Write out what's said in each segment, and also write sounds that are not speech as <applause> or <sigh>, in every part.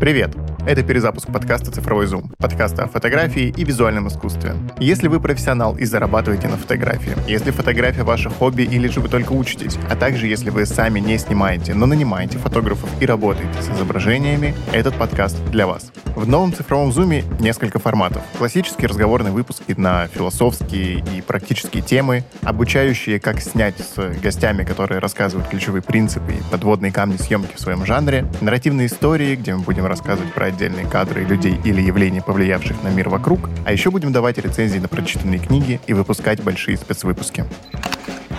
Привет! Это перезапуск подкаста «Цифровой зум», подкаста о фотографии и визуальном искусстве. Если вы профессионал и зарабатываете на фотографии, если фотография ваше хобби или же вы только учитесь, а также если вы сами не снимаете, но нанимаете фотографов и работаете с изображениями, этот подкаст для вас. В новом цифровом зуме несколько форматов. Классические разговорные выпуски на философские и практические темы, обучающие, как снять с гостями, которые рассказывают ключевые принципы и подводные камни съемки в своем жанре, нарративные истории, где мы будем рассказывать про отдельные кадры людей или явления, повлиявших на мир вокруг, а еще будем давать рецензии на прочитанные книги и выпускать большие спецвыпуски.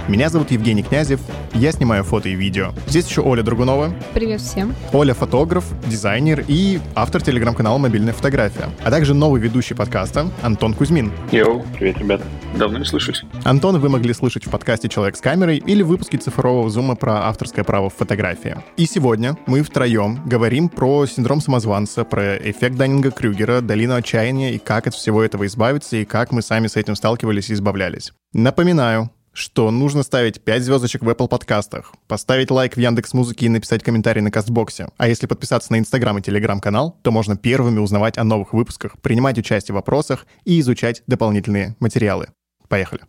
Меня зовут Евгений Князев, я снимаю фото и видео. Здесь еще Оля Другунова. Привет всем. Оля фотограф, дизайнер и автор телеграм-канала «Мобильная фотография», а также новый ведущий подкаста Антон Кузьмин. Йоу, привет, ребята. Давно не слышались. Антона вы могли слышать в подкасте «Человек с камерой» или в выпуске цифрового зума про авторское право в фотографии. И сегодня мы втроем говорим про синдром самозванца, про эффект Даннинга-Крюгера, долину отчаяния и как от всего этого избавиться, и как мы сами с этим сталкивались и избавлялись. Напоминаю, что нужно ставить 5 звездочек в Apple подкастах, поставить лайк в Яндекс Музыке и написать комментарий на Castbox е. А если подписаться на Инстаграм и Телеграм-канал, то можно первыми узнавать о новых выпусках, принимать участие в вопросах и изучать дополнительные материалы. Поехали.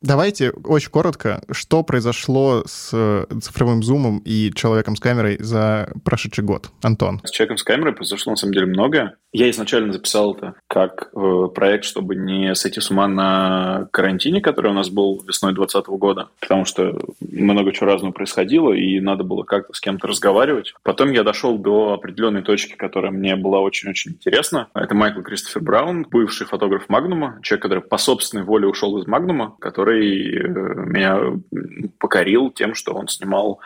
Давайте очень коротко, что произошло с э, цифровым зумом и человеком с камерой за прошедший год. Антон. С человеком с камерой произошло на самом деле многое. Я изначально записал это как э, проект, чтобы не сойти с ума на карантине, который у нас был весной 2020 года, потому что много чего разного происходило, и надо было как-то с кем-то разговаривать. Потом я дошел до определенной точки, которая мне была очень-очень интересна. Это Майкл Кристофер Браун, бывший фотограф Магнума, человек, который по собственной воле ушел из Магнума, который э, меня покорил тем, что он снимал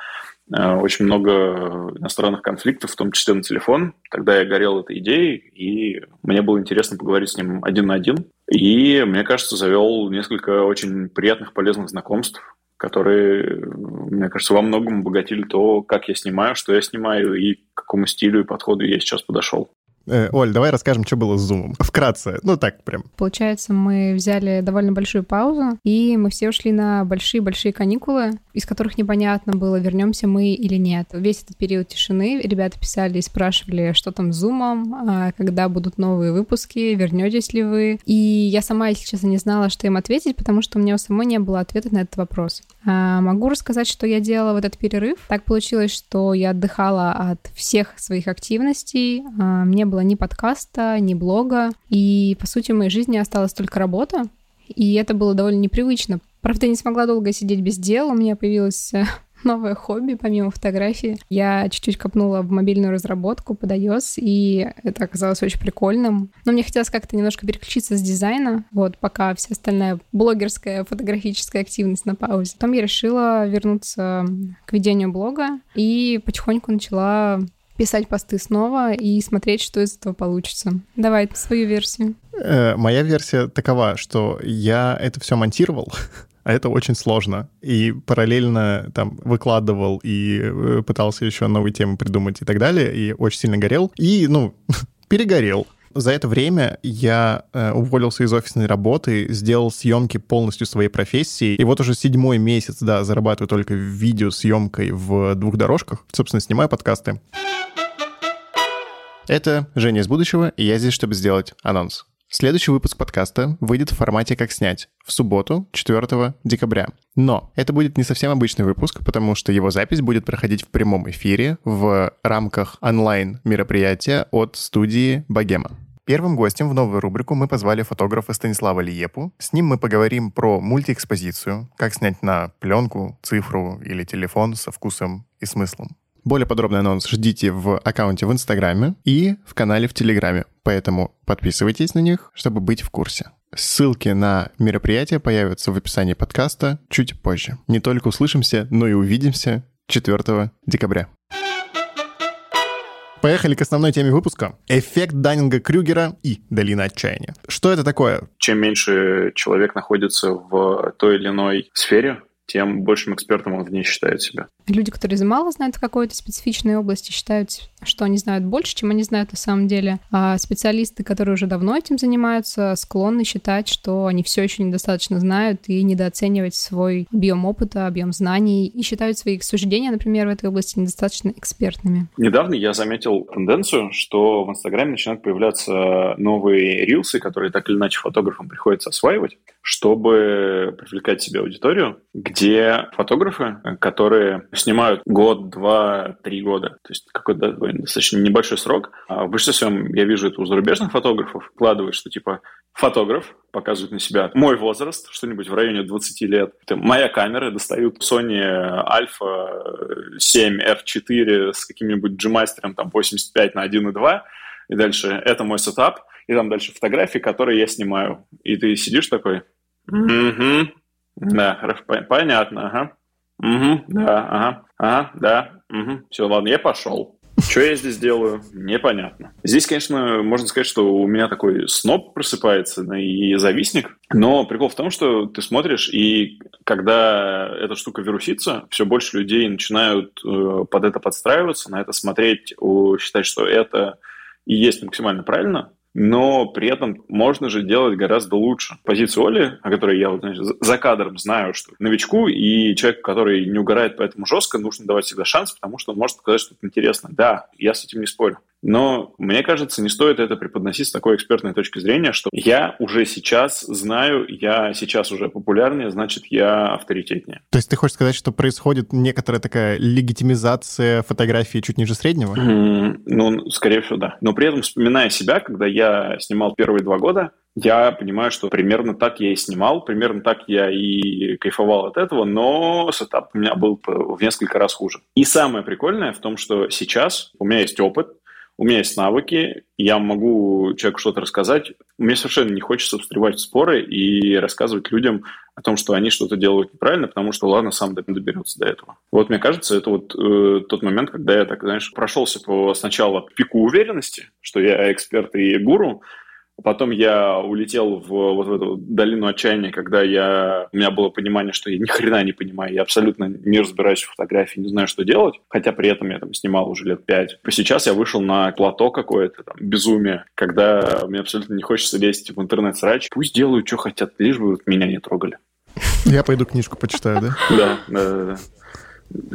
Э, очень много иностранных конфликтов, в том числе на телефон. Тогда я горел этой идеей, и мне было интересно поговорить с ним один на один. И, мне кажется, завел несколько очень приятных, полезных знакомств, которые, мне кажется, во многом обогатили то, как я снимаю, что я снимаю и к какому стилю и подходу я сейчас подошел. Э, Оль, давай расскажем, что было с Zoom. Вкратце, ну так прям. Получается, мы взяли довольно большую паузу, и мы все ушли на большие-большие каникулы, из которых непонятно было, вернемся мы или нет. Весь этот период тишины ребята писали и спрашивали, что там с Zoom, а когда будут новые выпуски, вернетесь ли вы. И я сама, если честно, не знала, что им ответить, потому что у меня у самой не было ответа на этот вопрос. А могу рассказать, что я делала в этот перерыв. Так получилось, что я отдыхала от всех своих активностей. А, мне было ни подкаста, ни блога. И, по сути, в моей жизни осталась только работа. И это было довольно непривычно. Правда, я не смогла долго сидеть без дела. У меня появилось э, <laughs> новое хобби, помимо фотографии. Я чуть-чуть копнула в мобильную разработку под iOS, и это оказалось очень прикольным. Но мне хотелось как-то немножко переключиться с дизайна, вот, пока вся остальная блогерская фотографическая активность на паузе. Потом я решила вернуться к ведению блога и потихоньку начала писать посты снова и смотреть, что из этого получится. Давай свою версию. Э, моя версия такова, что я это все монтировал, <laughs> а это очень сложно. И параллельно там выкладывал и э, пытался еще новые темы придумать и так далее, и очень сильно горел. И, ну, <laughs> перегорел. За это время я э, уволился из офисной работы, сделал съемки полностью своей профессии, и вот уже седьмой месяц, да, зарабатываю только видеосъемкой в двух дорожках. Собственно, снимаю подкасты. Это Женя из будущего, и я здесь, чтобы сделать анонс. Следующий выпуск подкаста выйдет в формате «Как снять» в субботу, 4 декабря. Но это будет не совсем обычный выпуск, потому что его запись будет проходить в прямом эфире в рамках онлайн-мероприятия от студии «Богема». Первым гостем в новую рубрику мы позвали фотографа Станислава Лиепу. С ним мы поговорим про мультиэкспозицию, как снять на пленку, цифру или телефон со вкусом и смыслом. Более подробный анонс ждите в аккаунте в Инстаграме и в канале в Телеграме. Поэтому подписывайтесь на них, чтобы быть в курсе. Ссылки на мероприятие появятся в описании подкаста чуть позже. Не только услышимся, но и увидимся 4 декабря. Поехали к основной теме выпуска. Эффект Даннинга-Крюгера и долина отчаяния. Что это такое? Чем меньше человек находится в той или иной сфере, тем большим экспертом он в ней считает себя. Люди, которые мало знают в какой-то специфичной области, считают, что они знают больше, чем они знают на самом деле. А специалисты, которые уже давно этим занимаются, склонны считать, что они все еще недостаточно знают и недооценивать свой объем опыта, объем знаний и считают свои суждения, например, в этой области недостаточно экспертными. Недавно я заметил тенденцию, что в Инстаграме начинают появляться новые рилсы, которые так или иначе фотографам приходится осваивать, чтобы привлекать себе аудиторию, где фотографы, которые снимают год, два, три года, то есть какой-то достаточно небольшой срок. А в большинстве своем я вижу это у зарубежных фотографов, вкладывают, что типа фотограф показывает на себя мой возраст, что-нибудь в районе 20 лет. Это моя камера, достают Sony Alpha 7 R4 с каким-нибудь G-мастером там 85 на 1.2, и дальше это мой сетап, и там дальше фотографии, которые я снимаю. И ты сидишь такой, угу, да, понятно, ага, угу, да, ага, ага, да, угу, все, ладно, я пошел. Что я здесь делаю, непонятно. Здесь, конечно, можно сказать, что у меня такой сноп просыпается и завистник, но прикол в том, что ты смотришь, и когда эта штука вирусится, все больше людей начинают э, под это подстраиваться, на это смотреть, считать, что это и есть максимально правильно, но при этом можно же делать гораздо лучше. Позицию Оли, о которой я вот, значит, за кадром знаю, что новичку и человеку, который не угорает поэтому жестко, нужно давать всегда шанс, потому что он может показать что-то интересное. Да, я с этим не спорю. Но мне кажется, не стоит это преподносить с такой экспертной точки зрения, что я уже сейчас знаю, я сейчас уже популярнее, значит, я авторитетнее. То есть ты хочешь сказать, что происходит некоторая такая легитимизация фотографии чуть ниже среднего? Mm, ну, скорее всего, да. Но при этом, вспоминая себя, когда я снимал первые два года, я понимаю, что примерно так я и снимал, примерно так я и кайфовал от этого, но сетап у меня был в несколько раз хуже. И самое прикольное в том, что сейчас у меня есть опыт, у меня есть навыки, я могу человеку что-то рассказать. Мне совершенно не хочется встревать в споры и рассказывать людям о том, что они что-то делают неправильно, потому что, ладно, сам доберется до этого. Вот мне кажется, это вот э, тот момент, когда я, так знаешь, прошелся по сначала пику уверенности, что я эксперт и гуру, Потом я улетел в вот в эту долину отчаяния, когда я, у меня было понимание, что я ни хрена не понимаю, я абсолютно не разбираюсь в фотографии, не знаю, что делать, хотя при этом я там снимал уже лет пять. Сейчас я вышел на плато какое-то, там, безумие, когда мне абсолютно не хочется лезть в интернет-срач. Пусть делают, что хотят, лишь бы вот меня не трогали. Я пойду книжку почитаю, да? Да, да, да.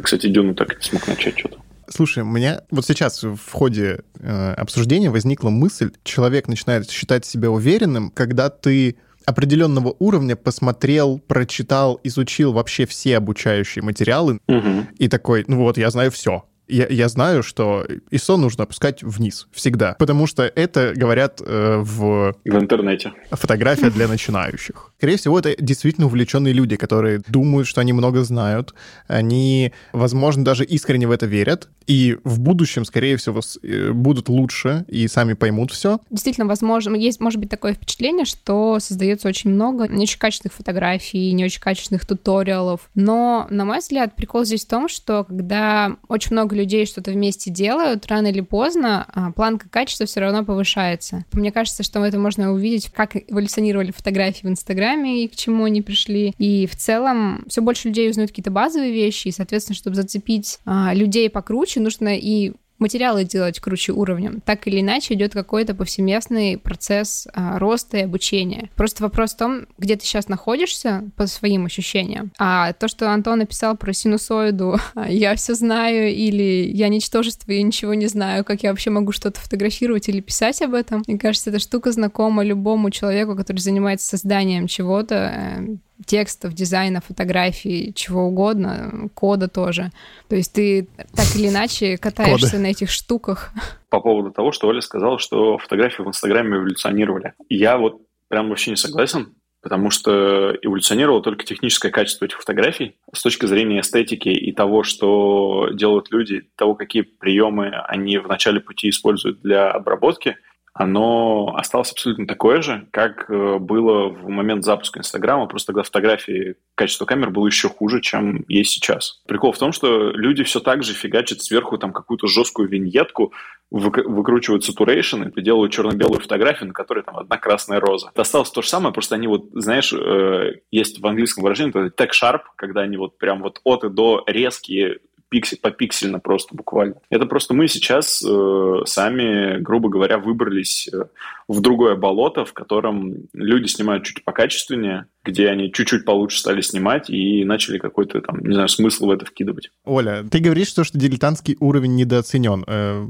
Кстати, Дюну так и не смог начать что-то. Слушай, у меня вот сейчас в ходе э, обсуждения возникла мысль, человек начинает считать себя уверенным, когда ты определенного уровня посмотрел, прочитал, изучил вообще все обучающие материалы угу. и такой, ну вот, я знаю все я, я знаю, что ISO нужно опускать вниз всегда, потому что это говорят э, в... В интернете. Фотография для начинающих. Скорее всего, это действительно увлеченные люди, которые думают, что они много знают, они, возможно, даже искренне в это верят, и в будущем, скорее всего, э, будут лучше и сами поймут все. Действительно, возможно, есть, может быть, такое впечатление, что создается очень много не очень качественных фотографий, не очень качественных туториалов, но, на мой взгляд, прикол здесь в том, что когда очень много людей что-то вместе делают, рано или поздно а, планка качества все равно повышается. Мне кажется, что это можно увидеть, как эволюционировали фотографии в Инстаграме и к чему они пришли. И в целом все больше людей узнают какие-то базовые вещи, и, соответственно, чтобы зацепить а, людей покруче, нужно и материалы делать круче уровнем. Так или иначе идет какой-то повсеместный процесс а, роста и обучения. Просто вопрос в том, где ты сейчас находишься по своим ощущениям. А то, что Антон написал про синусоиду, <laughs> я все знаю, или я ничтожество, и ничего не знаю, как я вообще могу что-то фотографировать или писать об этом. Мне кажется, эта штука знакома любому человеку, который занимается созданием чего-то, э, текстов, дизайна, фотографий, чего угодно, кода тоже. То есть ты так или иначе катаешься Коды. на этих штуках. По поводу того, что Оля сказала, что фотографии в Инстаграме эволюционировали. Я вот прям вообще не согласен, потому что эволюционировало только техническое качество этих фотографий с точки зрения эстетики и того, что делают люди, того, какие приемы они в начале пути используют для обработки – оно осталось абсолютно такое же, как э, было в момент запуска Инстаграма, просто тогда фотографии, качество камер было еще хуже, чем есть сейчас. Прикол в том, что люди все так же фигачат сверху там какую-то жесткую виньетку, выкручивают saturation и приделывают черно-белую фотографию, на которой там одна красная роза. Осталось то же самое, просто они вот, знаешь, э, есть в английском выражении, это tag sharp, когда они вот прям вот от и до резкие пиксель по пиксельно просто буквально. Это просто мы сейчас э, сами, грубо говоря, выбрались э, в другое болото, в котором люди снимают чуть покачественнее, где они чуть-чуть получше стали снимать и начали какой-то там, не знаю, смысл в это вкидывать. Оля, ты говоришь, что, что дилетантский уровень недооценен. Э,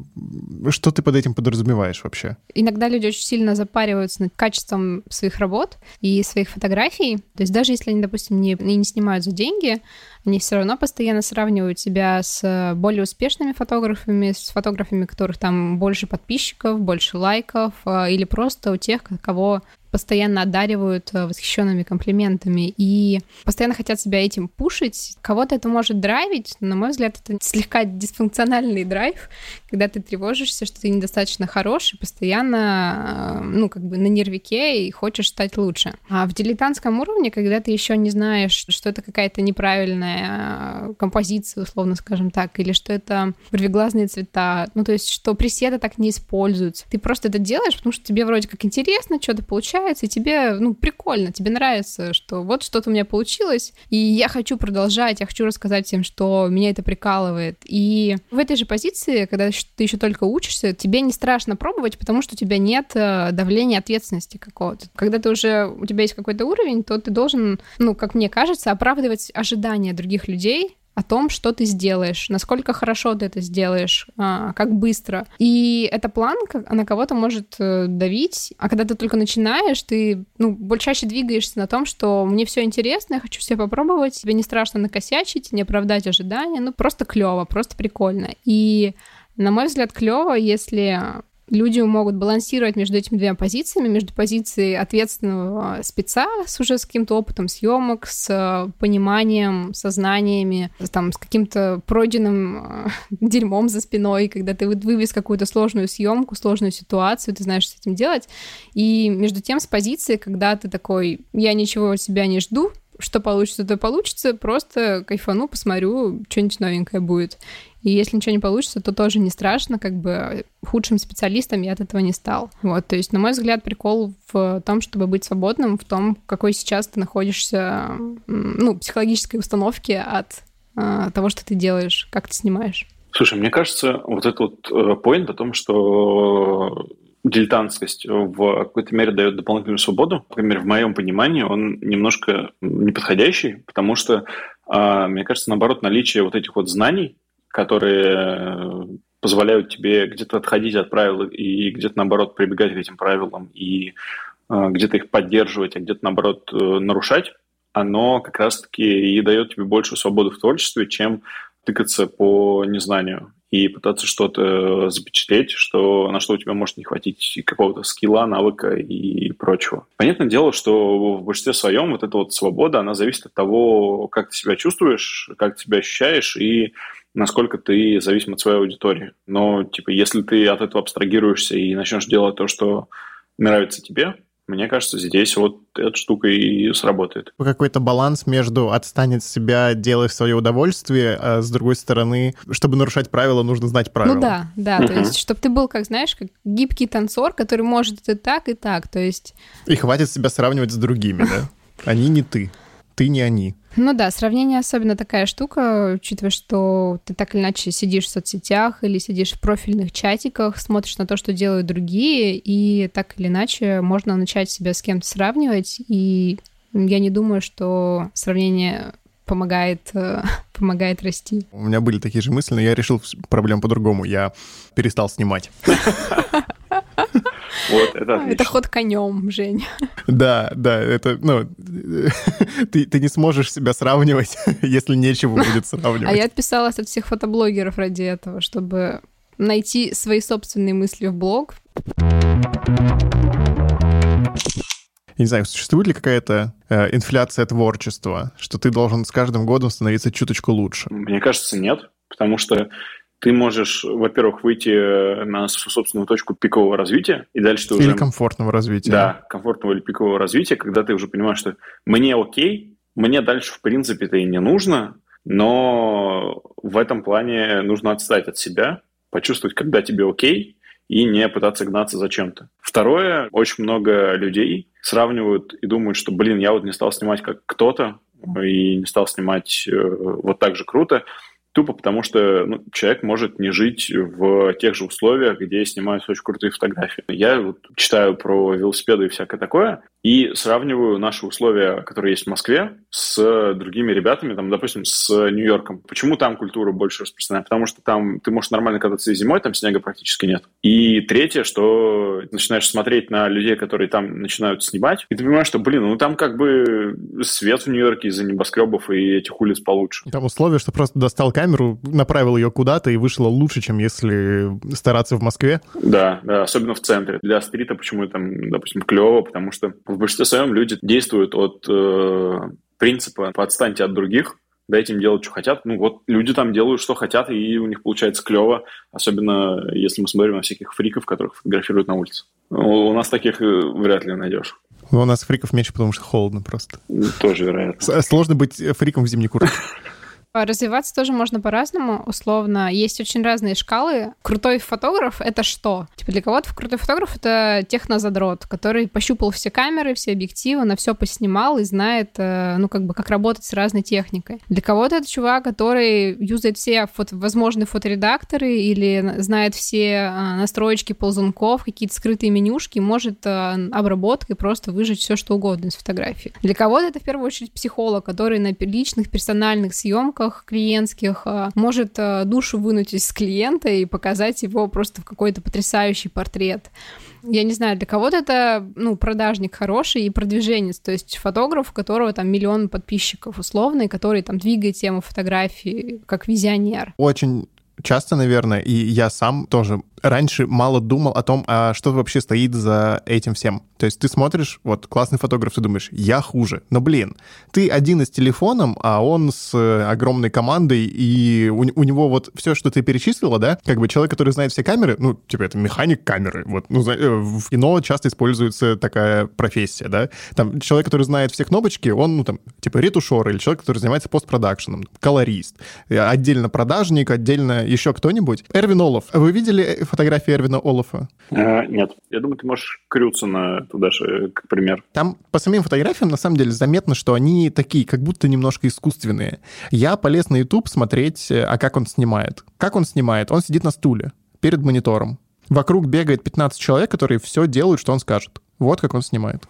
что ты под этим подразумеваешь вообще? Иногда люди очень сильно запариваются над качеством своих работ и своих фотографий. То есть даже если они, допустим, не, не снимают за деньги, они все равно постоянно сравнивают себя с более успешными фотографами, с фотографами, у которых там больше подписчиков, больше лайков, э, или просто у тех, кого постоянно одаривают э, восхищенными комплиментами и постоянно хотят себя этим пушить. Кого-то это может драйвить, но, на мой взгляд, это слегка дисфункциональный драйв, когда ты тревожишься, что ты недостаточно хорош и постоянно, э, ну, как бы на нервике и хочешь стать лучше. А в дилетантском уровне, когда ты еще не знаешь, что это какая-то неправильная э, композиция, условно скажем так, или что это вырвиглазные цвета, ну, то есть, что преседы так не используются. Ты просто это делаешь, потому что тебе вроде как интересно, что-то получается, получается, и тебе, ну, прикольно, тебе нравится, что вот что-то у меня получилось, и я хочу продолжать, я хочу рассказать всем, что меня это прикалывает. И в этой же позиции, когда ты еще только учишься, тебе не страшно пробовать, потому что у тебя нет э, давления ответственности какого-то. Когда ты уже, у тебя есть какой-то уровень, то ты должен, ну, как мне кажется, оправдывать ожидания других людей, о том, что ты сделаешь, насколько хорошо ты это сделаешь, а, как быстро. И эта планка, она кого-то может э, давить, а когда ты только начинаешь, ты, ну, больше чаще двигаешься на том, что мне все интересно, я хочу все попробовать, тебе не страшно накосячить, не оправдать ожидания, ну, просто клево, просто прикольно. И на мой взгляд, клево, если люди могут балансировать между этими двумя позициями, между позицией ответственного спеца с уже с каким-то опытом съемок, с э, пониманием, сознаниями, там, с каким-то пройденным э, <laughs> дерьмом за спиной, когда ты вывез какую-то сложную съемку, сложную ситуацию, ты знаешь, что с этим делать, и между тем с позицией, когда ты такой, я ничего от себя не жду, что получится, то получится, просто кайфану, посмотрю, что-нибудь новенькое будет. И если ничего не получится, то тоже не страшно, как бы худшим специалистом я от этого не стал. Вот, то есть, на мой взгляд, прикол в том, чтобы быть свободным, в том, какой сейчас ты находишься, ну, психологической установке от э, того, что ты делаешь, как ты снимаешь. Слушай, мне кажется, вот этот вот э, поинт о том, что дилетантскость в какой-то мере дает дополнительную свободу. Например, в моем понимании он немножко неподходящий, потому что, э, мне кажется, наоборот, наличие вот этих вот знаний, которые э, позволяют тебе где-то отходить от правил и где-то, наоборот, прибегать к этим правилам и э, где-то их поддерживать, а где-то, наоборот, э, нарушать, оно как раз-таки и дает тебе большую свободу в творчестве, чем тыкаться по незнанию и пытаться что-то запечатлеть, что, на что у тебя может не хватить какого-то скилла, навыка и прочего. Понятное дело, что в большинстве своем вот эта вот свобода, она зависит от того, как ты себя чувствуешь, как ты себя ощущаешь и насколько ты зависим от своей аудитории. Но, типа, если ты от этого абстрагируешься и начнешь делать то, что нравится тебе, мне кажется, здесь вот эта штука и сработает. Какой-то баланс между отстань от себя, делай свое удовольствие, а с другой стороны, чтобы нарушать правила, нужно знать правила. Ну да, да, uh-huh. то есть, чтобы ты был, как знаешь, как гибкий танцор, который может и так, и так, то есть... И хватит себя сравнивать с другими, да? Они не ты, ты не они. Ну да, сравнение особенно такая штука, учитывая, что ты так или иначе сидишь в соцсетях или сидишь в профильных чатиках, смотришь на то, что делают другие, и так или иначе можно начать себя с кем-то сравнивать, и я не думаю, что сравнение помогает, э, <laughs> помогает расти. У меня были такие же мысли, но я решил проблему по-другому. Я перестал снимать. <laughs> Вот, это отлично. Это ход конем, Жень. Да, да, это, ну, <laughs> ты, ты не сможешь себя сравнивать, <laughs> если нечего будет сравнивать. А я отписалась от всех фотоблогеров ради этого, чтобы найти свои собственные мысли в блог. Я не знаю, существует ли какая-то э, инфляция творчества, что ты должен с каждым годом становиться чуточку лучше? Мне кажется, нет, потому что ты можешь, во-первых, выйти на собственную точку пикового развития, и дальше ты уже... Или комфортного развития. Да, комфортного или пикового развития, когда ты уже понимаешь, что мне окей, мне дальше, в принципе-то и не нужно, но в этом плане нужно отстать от себя, почувствовать, когда тебе окей, и не пытаться гнаться за чем-то. Второе, очень много людей сравнивают и думают, что, блин, я вот не стал снимать как кто-то, и не стал снимать э, вот так же круто, Тупо потому, что ну, человек может не жить в тех же условиях, где снимаются очень крутые фотографии. Я вот читаю про велосипеды и всякое такое, и сравниваю наши условия, которые есть в Москве, с другими ребятами, там, допустим, с Нью-Йорком. Почему там культура больше распространена? Потому что там ты можешь нормально кататься и зимой, там снега практически нет. И третье, что начинаешь смотреть на людей, которые там начинают снимать, и ты понимаешь, что, блин, ну там как бы свет в Нью-Йорке из-за небоскребов и этих улиц получше. Там условия, что просто достал камеру, направил ее куда-то и вышло лучше, чем если стараться в Москве. Да, да, особенно в центре. Для стрита почему там, допустим, клево, потому что в большинстве своем люди действуют от э, принципа «подстаньте от других», дайте им делать, что хотят. Ну вот люди там делают, что хотят, и у них получается клево, особенно если мы смотрим на всяких фриков, которых фотографируют на улице. У нас таких э, вряд ли найдешь. Ну, у нас фриков меньше, потому что холодно просто. Тоже вероятно. Сложно быть фриком в зимней куртке. <laughs> А развиваться тоже можно по-разному. Условно, есть очень разные шкалы. Крутой фотограф — это что? Типа для кого-то крутой фотограф — это технозадрот, который пощупал все камеры, все объективы, на все поснимал и знает, э, ну, как бы, как работать с разной техникой. Для кого-то это чувак, который юзает все фото возможные фоторедакторы или знает все э, настроечки ползунков, какие-то скрытые менюшки, может э, обработкой просто выжить все, что угодно из фотографии. Для кого-то это в первую очередь психолог, который на личных персональных съемках съемках клиентских а, может а, душу вынуть из клиента и показать его просто в какой-то потрясающий портрет. Я не знаю, для кого-то это, ну, продажник хороший и продвиженец, то есть фотограф, у которого там миллион подписчиков условный, который там двигает тему фотографии как визионер. Очень часто, наверное, и я сам тоже раньше мало думал о том, а что вообще стоит за этим всем. То есть ты смотришь, вот, классный фотограф, ты думаешь, я хуже. Но, блин, ты один с телефоном, а он с э, огромной командой, и у, у него вот все, что ты перечислила, да, как бы человек, который знает все камеры, ну, типа, это механик камеры. Вот, ну, э, в кино часто используется такая профессия, да. Там человек, который знает все кнопочки, он, ну, там, типа, ретушер, или человек, который занимается постпродакшеном, колорист, э, отдельно продажник, отдельно еще кто-нибудь. Эрвин Олов. Вы видели фотографии Эрвина Олафа? А, нет. Я думаю, ты можешь Крюцена туда же, как пример. Там по самим фотографиям, на самом деле, заметно, что они такие, как будто немножко искусственные. Я полез на YouTube смотреть, э, а как он снимает. Как он снимает? Он сидит на стуле перед монитором. Вокруг бегает 15 человек, которые все делают, что он скажет. Вот как он снимает.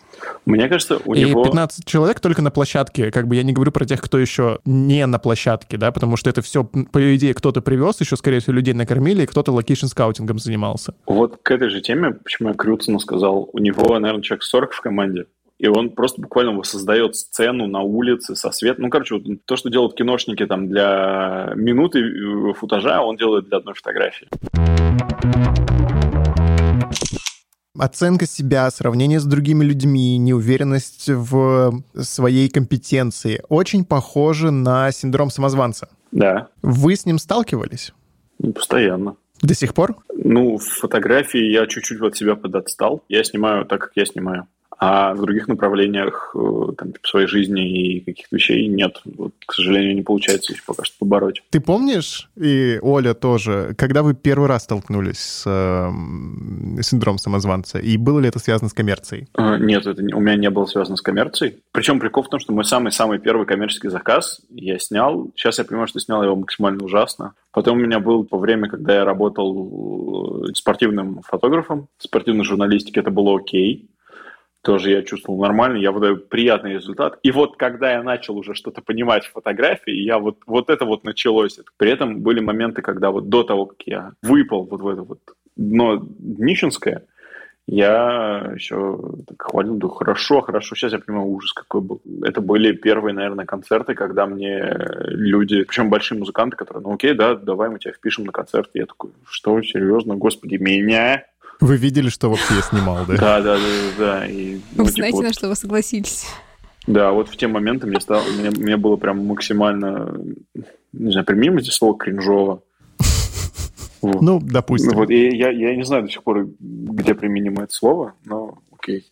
Мне кажется, у и него... 15 человек только на площадке. Как бы я не говорю про тех, кто еще не на площадке, да, потому что это все, по идее, кто-то привез, еще, скорее всего, людей накормили, и кто-то location scouting ом занимался. Вот к этой же теме, почему я Крюдсона сказал, у него, наверное, человек 40 в команде, и он просто буквально воссоздает сцену на улице со светом. Ну, короче, вот то, что делают киношники там для минуты э, footage а, он делает для одной фотографии оценка себя, сравнение с другими людьми, неуверенность в своей компетенции очень похоже на синдром самозванца. Да. Вы с ним сталкивались? Ну, постоянно. До сих пор? Ну, в фотографии я чуть-чуть от себя подотстал. Я снимаю так, как я снимаю а в других направлениях э, там, типа, своей жизни и каких-то вещей нет. Вот, к сожалению, не получается их пока что побороть. Ты помнишь, и Оля тоже, когда вы первый раз столкнулись с э, синдромом самозванца, и было ли это связано с коммерцией? Э, нет, это у меня не было связано с коммерцией. Причем прикол в том, что мой самый-самый первый коммерческий заказ я снял. Сейчас я понимаю, что снял его максимально ужасно. Потом у меня был по время, когда я работал э, спортивным фотографом, спортивной журналистике, это было окей тоже я чувствовал нормально, я выдаю приятный результат. И вот когда я начал уже что-то понимать в фотографии, я вот, вот это вот началось. При этом были моменты, когда вот до того, как я выпал вот в это вот дно днищенское, я еще так хвалил, да хорошо, хорошо, сейчас я понимаю, ужас какой был. Это были первые, наверное, концерты, когда мне люди, причем большие музыканты, которые, ну окей, да, давай мы тебя впишем на концерт. И я такой, что, серьезно, господи, меня? Вы видели, что вообще я снимал, да? Да, да, да, да. И, ну, вы знаете, на что вы согласились. Да, вот в те моменты мне стало, мне, мне было прям максимально, не знаю, примем эти слово кринжово. Вот. Ну, допустим. Вот, и я, я не знаю до сих пор, где применимо это слово, но окей.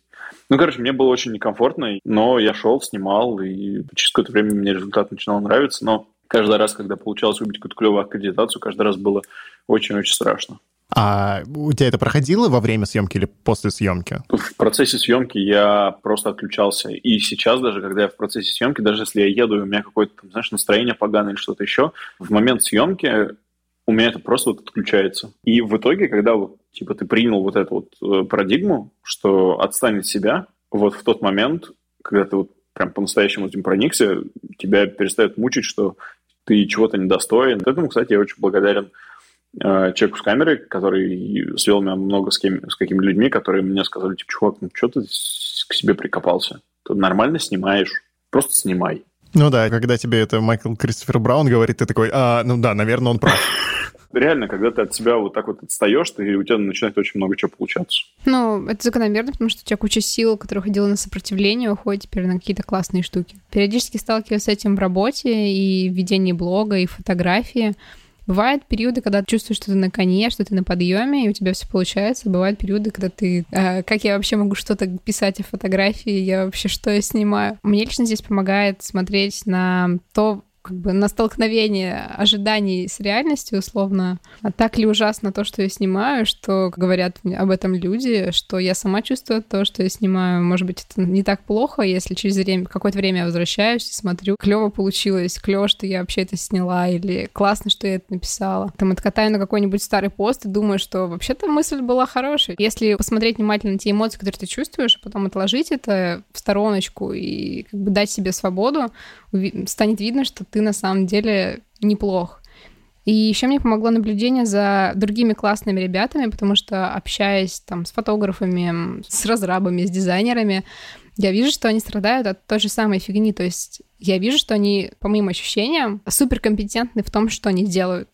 Ну, короче, мне было очень некомфортно, но я шел, снимал, и через какое-то время мне результат начинал нравиться, но каждый раз, когда получалось выбить какую-то клевую аккредитацию, каждый раз было очень-очень страшно. А у тебя это проходило во время съемки или после съемки? В процессе съемки я просто отключался. И сейчас даже, когда я в процессе съемки, даже если я еду, и у меня какое-то, знаешь, настроение поганое или что-то еще, в момент съемки у меня это просто вот отключается. И в итоге, когда вот, типа, ты принял вот эту вот э, парадигму, что отстань от себя, вот в тот момент, когда ты вот прям по-настоящему этим проникся, тебя перестает мучить, что ты чего-то недостоин. Поэтому, кстати, я очень благодарен человеку с камерой, который свел меня много с, кем, с какими людьми, которые мне сказали, типа, чувак, ну что ты к себе прикопался? Ты нормально снимаешь, просто снимай. Ну да, когда тебе это Майкл Кристофер Браун говорит, ты такой, а, ну да, наверное, он прав. <laughs> Реально, когда ты от себя вот так вот отстаешь, ты, у тебя начинает очень много чего получаться. Ну, это закономерно, потому что у тебя куча сил, которые ходила на сопротивление, уходит теперь на какие-то классные штуки. Периодически сталкиваюсь с этим в работе и в ведении блога, и фотографии. Бывают периоды, когда ты чувствуешь, что ты на коне, что ты на подъеме, и у тебя все получается. Бывают периоды, когда ты... Э, как я вообще могу что-то писать о фотографии? Я вообще что я снимаю? Мне лично здесь помогает смотреть на то, как бы на столкновение ожиданий с реальностью, условно. А так ли ужасно то, что я снимаю, что говорят об этом люди, что я сама чувствую то, что я снимаю. Может быть, это не так плохо, если через время, какое-то время я возвращаюсь и смотрю, клево получилось, клево, что я вообще это сняла, или классно, что я это написала. Там откатаю на какой-нибудь старый пост и думаю, что вообще-то мысль была хорошая. Если посмотреть внимательно те эмоции, которые ты чувствуешь, а потом отложить это в стороночку и как бы дать себе свободу, станет видно, что ты на самом деле неплох. И еще мне помогло наблюдение за другими классными ребятами, потому что общаясь там с фотографами, с разрабами, с дизайнерами, я вижу, что они страдают от той же самой фигни. То есть я вижу, что они, по моим ощущениям, суперкомпетентны в том, что они делают.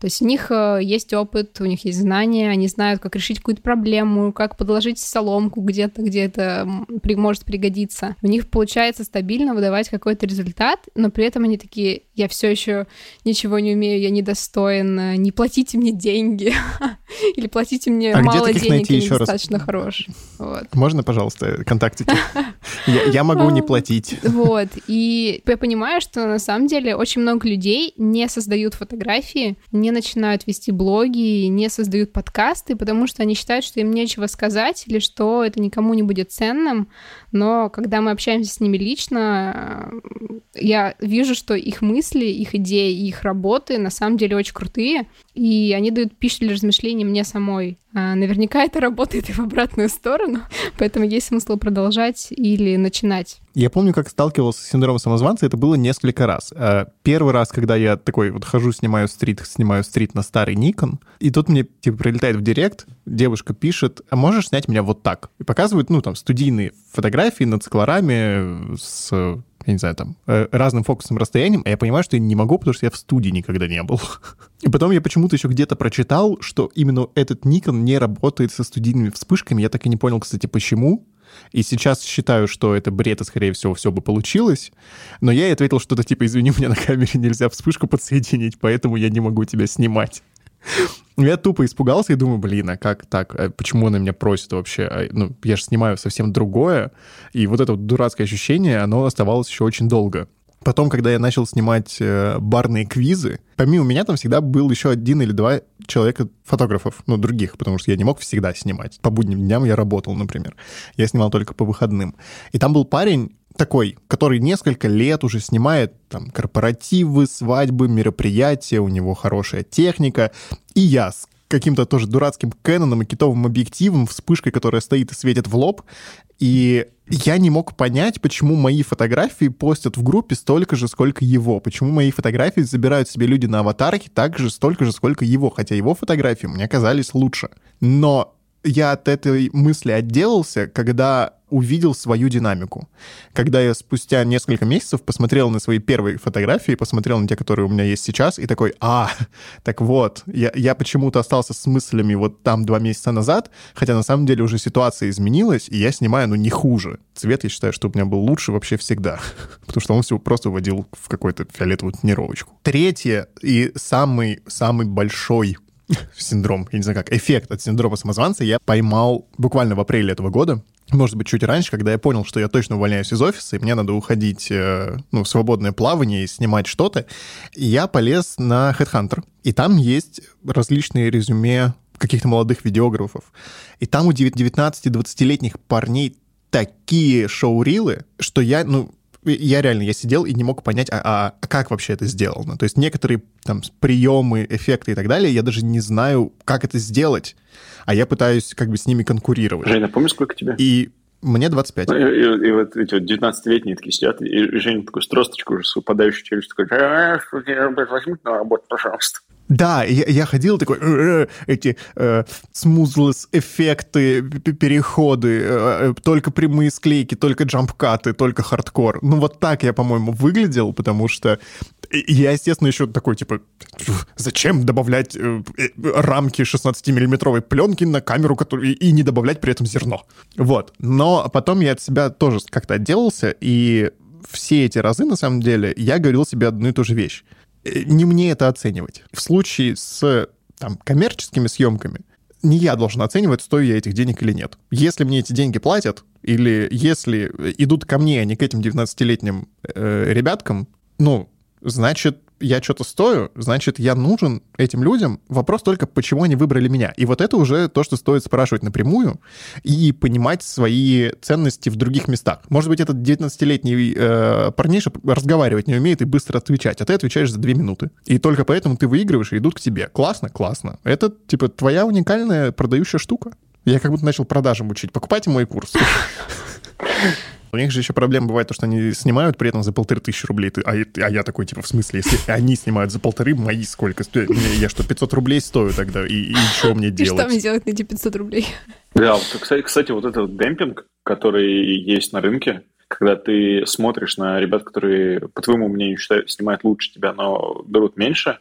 То есть у них э, есть опыт, у них есть знания, они знают, как решить какую-то проблему, как подложить соломку где-то, где это может пригодиться. У них получается стабильно выдавать какой-то результат, но при этом они такие, я все еще ничего не умею, я недостоин, не платите мне деньги, <laughs> или платите мне а мало денег, я недостаточно хорош. Можно, пожалуйста, контактики? Я могу не <laughs> платить. Вот, и я понимаю, что на самом деле очень много людей не создают фотографии, не начинают вести блоги, не создают подкасты, потому что они считают, что им нечего сказать или что это никому не будет ценным. Но когда мы общаемся с ними лично, я вижу, что их мысли, их идеи, их работы на самом деле очень крутые, и они дают пищу для размышлений мне самой. А наверняка это работает и в обратную сторону, <laughs> поэтому есть смысл продолжать или начинать. Я помню, как сталкивался с синдромом самозванца, это было несколько раз. Э, первый раз, когда я такой вот хожу, снимаю стрит, снимаю стрит на старый Nikon, и тут мне типа прилетает в директ, девушка пишет, а можешь снять меня вот так? И показывает, ну, там, студийные фотографии над циклорами с я не знаю, там, э, разным фокусным расстоянием, а я понимаю, что я не могу, потому что я в студии никогда не был. <laughs> И потом я почему-то еще где-то прочитал, что именно этот Nikon не работает со студийными вспышками. Я так и не понял, кстати, почему. И сейчас считаю, что это бред, и, скорее всего, все бы получилось. Но я ей ответил что-то типа, извини, мне на камере нельзя вспышку подсоединить, поэтому я не могу тебя снимать. <laughs> Я тупо испугался и думаю, блин, а как так? А почему она меня просит вообще? А, ну, я же снимаю совсем другое. И вот это вот дурацкое ощущение, оно оставалось еще очень долго. Потом, когда я начал снимать э, барные квизы, помимо меня там всегда был еще один или два человека фотографов, ну, других, потому что я не мог всегда снимать. По будним дням я работал, например. Я снимал только по выходным. И там был парень, такой, который несколько лет уже снимает там корпоративы, свадьбы, мероприятия, у него хорошая техника. И я с каким-то тоже дурацким Кэноном и китовым объективом, вспышкой, которая стоит и светит в лоб. И я не мог понять, почему мои фотографии постят в группе столько же, сколько его. Почему мои фотографии забирают себе люди на аватарке так же, столько же, сколько его. Хотя его фотографии мне казались лучше. Но я от этой мысли отделался, когда увидел свою динамику. Когда я спустя несколько месяцев посмотрел на свои первые фотографии, посмотрел на те, которые у меня есть сейчас, и такой, а, <laughs> так вот, я, я почему-то остался с мыслями вот там два месяца назад, хотя на самом деле уже ситуация изменилась, и я снимаю, ну, не хуже. Цвет, я считаю, что у меня был лучше вообще всегда, <laughs> потому что он все просто вводил в какую-то фиолетовую тонировочку. Третье и самый, самый большой <laughs> синдром, я не знаю как, эффект от синдрома самозванца я поймал буквально в апреле этого года, может быть, чуть раньше, когда я понял, что я точно увольняюсь из офиса, и мне надо уходить э, ну, в свободное плавание и снимать что-то, я полез на Headhunter, и там есть различные резюме каких-то молодых видеографов. И там у 19-20-летних парней такие шоу-рилы, что я, ну, я реально, я сидел и не мог понять, а, а, а как вообще это сделано. То есть некоторые там приемы, эффекты и так далее, я даже не знаю, как это сделать. А я пытаюсь как бы с ними конкурировать. Женя, помнишь, сколько тебе? И мне 25. Ну, и, и, и вот эти вот 19-летние такие сидят, и, Женя такой с тросточкой уже с выпадающей челюстью такой, а, возьмите на работу, пожалуйста. Да, я, я ходил такой, э, эти э, эффекты, переходы, э, э, только прямые склейки, только джампкаты, только хардкор. Ну вот так я, по-моему, выглядел, потому что я, естественно, еще такой, типа, зачем добавлять э, э рамки 16-миллиметровой пленки на камеру, которую, и не добавлять при этом зерно. Вот. Но потом я от себя тоже как-то отделался, и все эти разы, на самом деле, я говорил себе одну и ту же вещь. Не мне это оценивать. В случае с там, коммерческими съемками не я должен оценивать, стою я этих денег или нет. Если мне эти деньги платят, или если идут ко мне, а не к этим 19-летним э, ребяткам, ну, значит, я что-то стою, значит, я нужен этим людям. Вопрос только, почему они выбрали меня. И вот это уже то, что стоит спрашивать напрямую и понимать свои ценности в других местах. Может быть, этот 19-летний э, парниша разговаривать не умеет и быстро отвечать, а ты отвечаешь за две минуты. И только поэтому ты выигрываешь и идут к тебе. Классно, классно. Это, типа, твоя уникальная продающая штука. Я как будто начал продажам учить. Покупайте мой курс. <laughs> У них же еще проблема бывает то, что они снимают при этом за полторы тысячи рублей. А, а я такой, типа, в смысле, если они снимают за полторы, мои сколько стоят? Я что, 500 рублей стою тогда? И, и что <laughs> мне делать? И что мне делать на эти 500 рублей? Да, кстати, кстати, вот этот демпинг, который есть на рынке, когда ты смотришь на ребят, которые, по твоему мнению, считают, снимают лучше тебя, но берут меньше,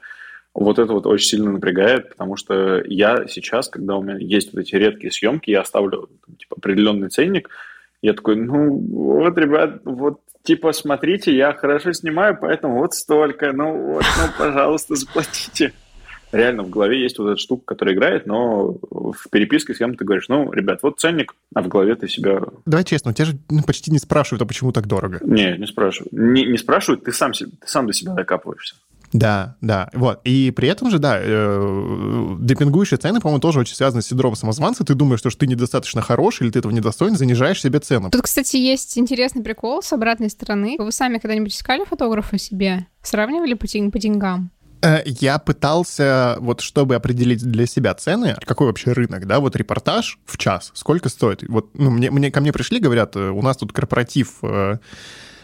вот это вот очень сильно напрягает, потому что я сейчас, когда у меня есть вот эти редкие съемки, я ставлю типа, определенный ценник, я такой, ну вот, ребят, вот типа смотрите, я хорошо снимаю, поэтому вот столько, ну вот, ну пожалуйста, заплатите. Реально в голове есть вот эта штука, которая играет, но в переписке с кем ты говоришь, ну, ребят, вот ценник, а в голове ты себя... Давай честно, у тебя же ну, почти не спрашивают, а почему так дорого? Не, не спрашивают. Не, не спрашивают, ты сам, ты сам до себя докапываешься. Да, да, вот. И при этом же, да, э, демпингующие цены, по-моему, тоже очень связаны с синдромом самозванца. Ты думаешь, что ты недостаточно хорош или ты этого недостоин, занижаешь себе цену. Тут, кстати, есть интересный прикол с обратной стороны. Вы сами когда-нибудь искали фотографа себе? Сравнивали по, день, по деньгам? Э, я пытался, вот чтобы определить для себя цены, какой вообще рынок, да, вот репортаж в час, сколько стоит. Вот ну, мне, мне, ко мне пришли, говорят, э, у нас тут корпоратив э,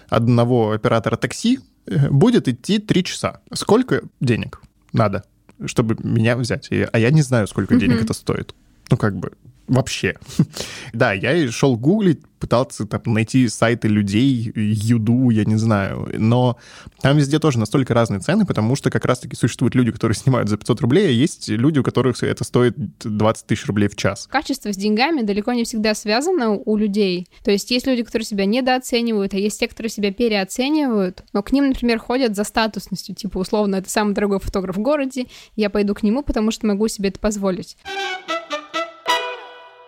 одного оператора такси, будет идти три часа. Сколько денег надо, чтобы меня взять? А я не знаю, сколько денег это стоит. Ну, как бы, вообще. <laughs> да, я шел гуглить, пытался там, найти сайты людей, юду, я не знаю. Но там везде тоже настолько разные цены, потому что как раз-таки существуют люди, которые <laughs> снимают за 500 рублей, а есть люди, у которых это стоит 20 тысяч рублей в час. Качество с деньгами далеко не всегда связано у людей. То есть есть люди, которые себя недооценивают, а есть те, которые себя переоценивают, но к ним, например, ходят за статусностью, типа, условно, это самый дорогой фотограф в городе, я пойду к нему, потому что могу себе это позволить.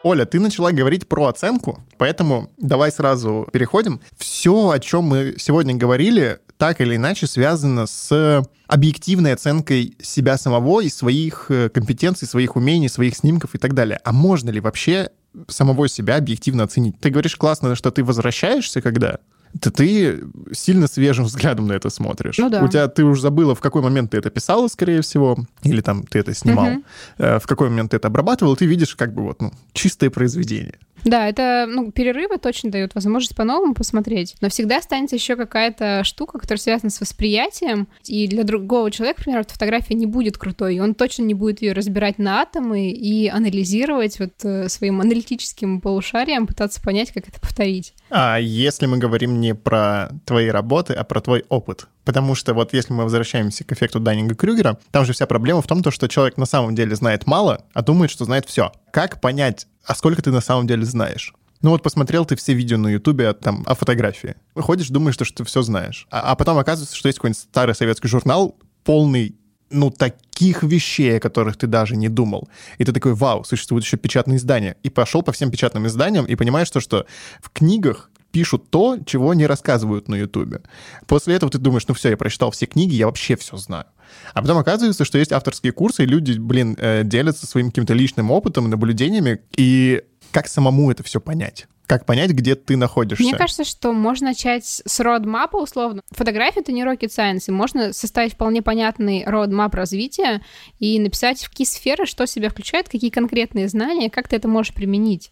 Оля, ты начала говорить про оценку, поэтому давай сразу переходим. Все, о чем мы сегодня говорили, так или иначе связано с объективной оценкой себя самого и своих э, компетенций, своих умений, своих снимков и так далее. А можно ли вообще самого себя объективно оценить? Ты говоришь классно, что ты возвращаешься когда? То ты сильно свежим взглядом на это смотришь. Ну да. У тебя ты уже забыла, в какой момент ты это писала, скорее всего, или там ты это снимал, угу. в какой момент ты это обрабатывал, ты видишь как бы вот ну, чистое произведение. Да, это, ну, перерывы точно дают возможность по-новому посмотреть, но всегда останется еще какая-то штука, которая связана с восприятием, и для другого человека, например, эта фотография не будет крутой, и он точно не будет ее разбирать на атомы и анализировать вот э, своим аналитическим полушарием, пытаться понять, как это повторить. А если мы говорим не про твои работы, а про твой опыт, Потому что вот если мы возвращаемся к эффекту Даннинга-Крюгера, там же вся проблема в том, что человек на самом деле знает мало, а думает, что знает все. Как понять, а сколько ты на самом деле знаешь? Ну вот посмотрел ты все видео на Ютубе там, о фотографии. Выходишь, думаешь, что, что ты все знаешь. А, а потом оказывается, что есть какой-нибудь старый советский журнал, полный ну, таких вещей, о которых ты даже не думал. И ты такой, вау, существует еще печатные издания. И пошел по всем печатным изданиям и понимаешь, то, что в книгах пишут то, чего не рассказывают на Ютубе. После этого ты думаешь, ну все, я прочитал все книги, я вообще все знаю. А потом оказывается, что есть авторские курсы, и люди, блин, э, делятся своим каким-то личным опытом, наблюдениями, и как самому это все понять? Как понять, где ты находишься? Мне кажется, что можно начать с родмапа условно. Фотография — это не rocket science, и можно составить вполне понятный родмап развития и написать в ки-сферы, что себя включает, какие конкретные знания, как ты это можешь применить.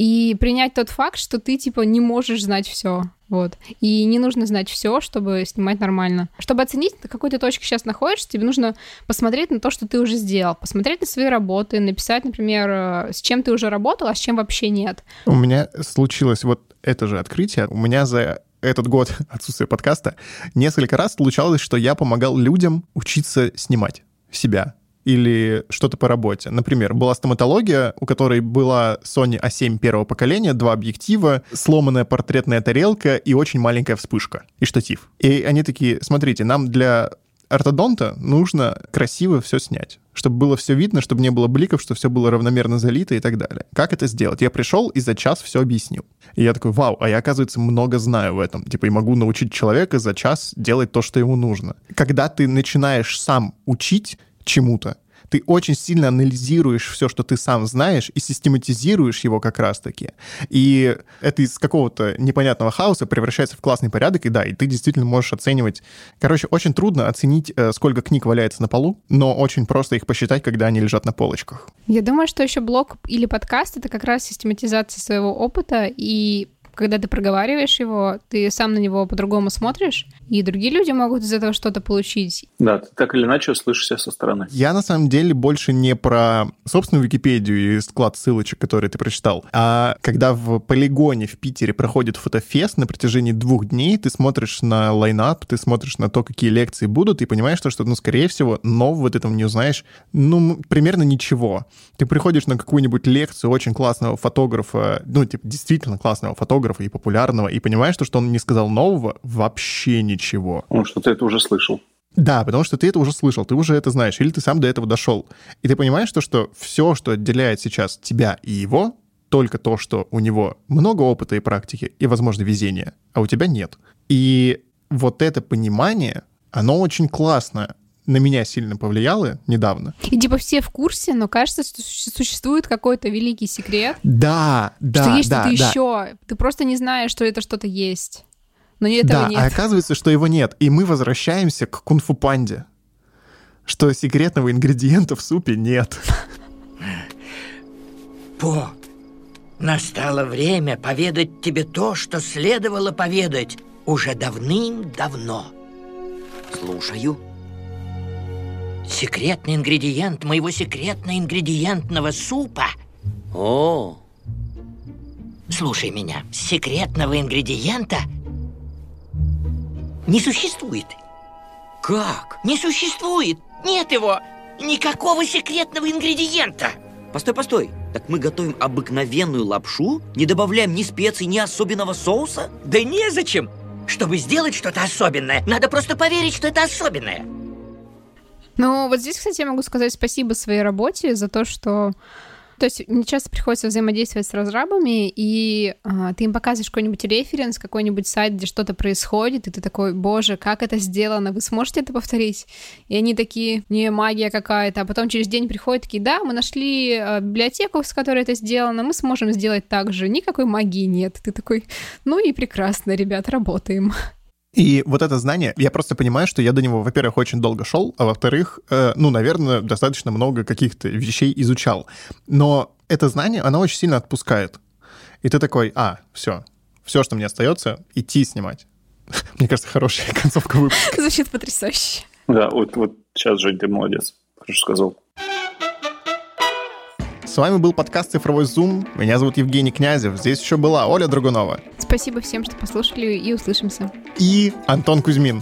И принять тот факт, что ты, типа, не можешь знать все. Вот. И не нужно знать все, чтобы снимать нормально. Чтобы оценить, на какой ты точке сейчас находишься, тебе нужно посмотреть на то, что ты уже сделал, посмотреть на свои работы, написать, например, э, с чем ты уже работал, а с чем вообще нет. У меня случилось вот это же открытие. У меня за этот год <laughs> отсутствия подкаста несколько раз случалось, что я помогал людям учиться снимать себя или что-то по работе. Например, была стоматология, у которой была Sony A7 первого поколения, два объектива, сломанная портретная тарелка и очень маленькая вспышка и штатив. И они такие, смотрите, нам для ортодонта нужно красиво все снять, чтобы было все видно, чтобы не было бликов, чтобы все было равномерно залито и так далее. Как это сделать? Я пришел и за час все объяснил. И я такой, вау, а я, оказывается, много знаю в этом. Типа, и могу научить человека за час делать то, что ему нужно. Когда ты начинаешь сам учить, чему-то, ты очень сильно анализируешь все, что ты сам знаешь, и систематизируешь его как раз-таки. И это из какого-то непонятного хаоса превращается в классный порядок, и да, и ты действительно можешь оценивать... Короче, очень трудно оценить, э, сколько книг валяется на полу, но очень просто их посчитать, когда они лежат на полочках. Я думаю, что еще блог или подкаст — это как раз систематизация своего опыта и когда ты проговариваешь его, ты сам на него по-другому смотришь, и другие люди могут из этого что-то получить. Да, ты так или иначе услышишь себя со стороны. Я на самом деле больше не про собственную Википедию и склад ссылочек, которые ты прочитал, а когда в полигоне в Питере проходит фотофест на протяжении двух дней, ты смотришь на лайнап, ты смотришь на то, какие лекции будут, и понимаешь, что, что ну, скорее всего, нового ты там не узнаешь, ну, примерно ничего. Ты приходишь на какую-нибудь лекцию очень классного фотографа, ну, типа, действительно классного фотографа, фотографа и популярного, и понимаешь, что, что он не сказал нового вообще ничего. Потому что ты это уже слышал. Да, потому что ты это уже слышал, ты уже это знаешь, или ты сам до этого дошел. И ты понимаешь то, что все, что отделяет сейчас тебя и его, только то, что у него много опыта и практики, и, возможно, везения, а у тебя нет. И вот это понимание, оно очень классно на меня сильно повлияло недавно. И типа все в курсе, но кажется, что существует какой-то великий секрет. Да, да, Что есть да, что-то да. еще. Ты просто не знаешь, что это что-то есть. Но этого да, нет. а оказывается, что его нет. И мы возвращаемся к кунг-фу панде. Что секретного ингредиента в супе нет. По, настало время поведать тебе то, что следовало поведать уже давным-давно. Слушаю. Секретный ингредиент моего секретно-ингредиентного супа. О, Слушай меня, секретного ингредиента не существует. как? Не существует. Нет его. Никакого секретного ингредиента. Постой, постой. Так мы готовим обыкновенную лапшу? Не добавляем ни специй, ни особенного соуса? Да незачем. Чтобы сделать что-то особенное, надо просто поверить, что это особенное. Ну, вот здесь, кстати, я могу сказать спасибо своей работе за то, что... То есть мне часто приходится взаимодействовать с разрабами, и а, ты им показываешь какой-нибудь референс, какой-нибудь сайт, где что-то происходит, и ты такой, боже, как это сделано, вы сможете это повторить? И они такие, не, магия какая-то, а потом через день приходят такие, да, мы нашли а, библиотеку, с которой это сделано, мы сможем сделать так же, никакой магии нет. Ты такой, ну и прекрасно, ребят, работаем. И вот это знание, я просто понимаю, что я до него, во-первых, очень долго шел, а во-вторых, э, ну, наверное, достаточно много каких-то вещей изучал. Но это знание, оно очень сильно отпускает. И ты такой, а, все, все, что мне остается, идти снимать. <laughs> Мне кажется, хорошая концовка выпуска. Звучит потрясающе. Да, вот, вот сейчас, Жень, ты молодец. Хорошо сказал. С вами был подкаст «Цифровой зум». Меня зовут Евгений Князев. Здесь еще была Оля Драгунова Спасибо всем, что послушали, и услышимся. и Антон Кузьмин.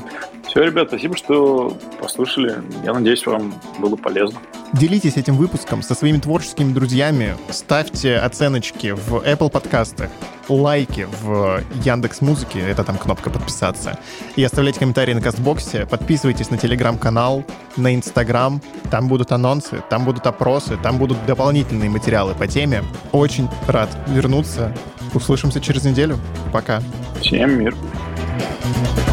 Все, ребят, спасибо, что послушали. Я надеюсь, вам было полезно. Делитесь этим выпуском со своими творческими друзьями, ставьте оценочки в Apple подкастах, лайки в Яндекс Музыке, это там кнопка подписаться, и оставляйте комментарии на Кастбоксе, подписывайтесь на Телеграм-канал, на Инстаграм, там будут анонсы, там будут опросы, там будут дополнительные материалы по теме. Очень рад вернуться. Услышимся через неделю. Пока. Всем мир. thank you